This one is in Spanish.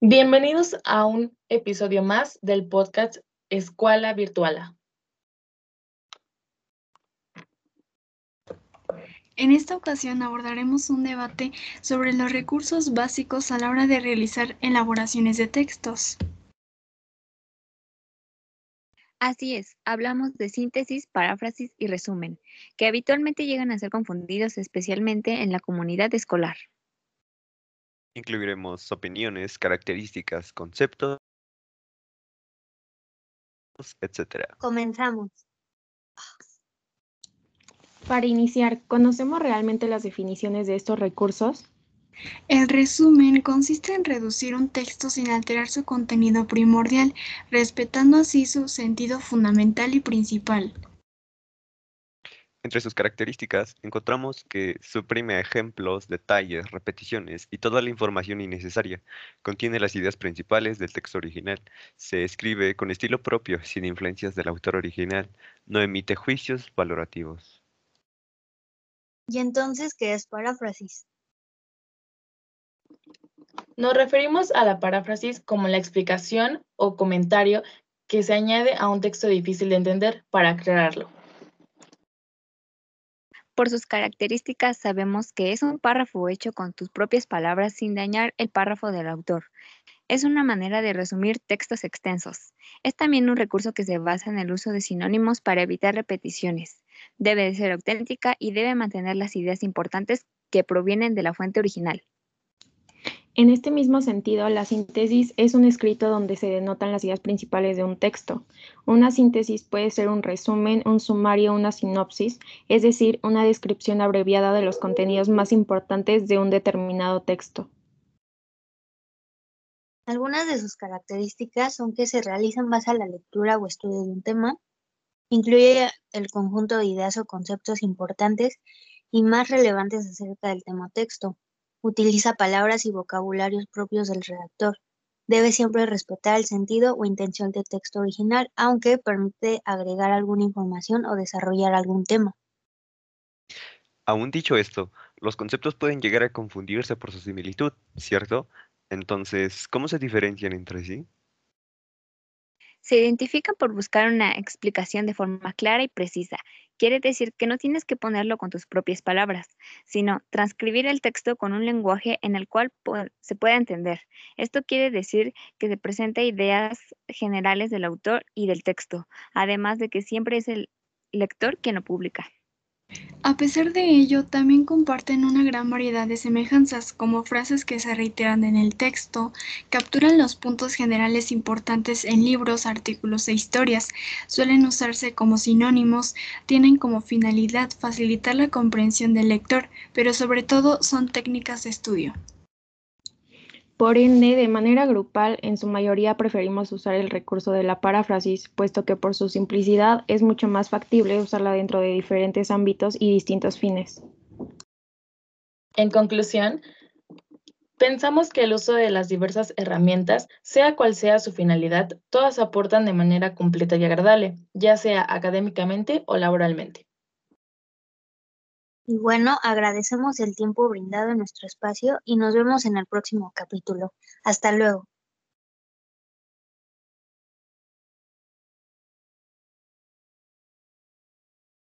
Bienvenidos a un episodio más del podcast Escuela Virtual. En esta ocasión abordaremos un debate sobre los recursos básicos a la hora de realizar elaboraciones de textos. Así es, hablamos de síntesis, paráfrasis y resumen, que habitualmente llegan a ser confundidos especialmente en la comunidad escolar. Incluiremos opiniones, características, conceptos, etc. Comenzamos. Para iniciar, ¿conocemos realmente las definiciones de estos recursos? El resumen consiste en reducir un texto sin alterar su contenido primordial, respetando así su sentido fundamental y principal. Entre sus características encontramos que suprime ejemplos, detalles, repeticiones y toda la información innecesaria. Contiene las ideas principales del texto original. Se escribe con estilo propio, sin influencias del autor original. No emite juicios valorativos. ¿Y entonces qué es paráfrasis? Nos referimos a la paráfrasis como la explicación o comentario que se añade a un texto difícil de entender para aclararlo. Por sus características sabemos que es un párrafo hecho con tus propias palabras sin dañar el párrafo del autor. Es una manera de resumir textos extensos. Es también un recurso que se basa en el uso de sinónimos para evitar repeticiones. Debe de ser auténtica y debe mantener las ideas importantes que provienen de la fuente original. En este mismo sentido, la síntesis es un escrito donde se denotan las ideas principales de un texto. Una síntesis puede ser un resumen, un sumario, una sinopsis, es decir, una descripción abreviada de los contenidos más importantes de un determinado texto. Algunas de sus características son que se realizan base a la lectura o estudio de un tema, incluye el conjunto de ideas o conceptos importantes y más relevantes acerca del tema texto Utiliza palabras y vocabularios propios del redactor. Debe siempre respetar el sentido o intención del texto original, aunque permite agregar alguna información o desarrollar algún tema. Aún dicho esto, los conceptos pueden llegar a confundirse por su similitud, ¿cierto? Entonces, ¿cómo se diferencian entre sí? Se identifican por buscar una explicación de forma clara y precisa. Quiere decir que no tienes que ponerlo con tus propias palabras, sino transcribir el texto con un lenguaje en el cual se pueda entender. Esto quiere decir que se presenta ideas generales del autor y del texto, además de que siempre es el lector quien lo publica. A pesar de ello, también comparten una gran variedad de semejanzas, como frases que se reiteran en el texto, capturan los puntos generales importantes en libros, artículos e historias, suelen usarse como sinónimos, tienen como finalidad facilitar la comprensión del lector, pero sobre todo son técnicas de estudio. Por ende, de manera grupal, en su mayoría preferimos usar el recurso de la paráfrasis, puesto que por su simplicidad es mucho más factible usarla dentro de diferentes ámbitos y distintos fines. En conclusión, pensamos que el uso de las diversas herramientas, sea cual sea su finalidad, todas aportan de manera completa y agradable, ya sea académicamente o laboralmente. Y bueno, agradecemos el tiempo brindado en nuestro espacio y nos vemos en el próximo capítulo. Hasta luego.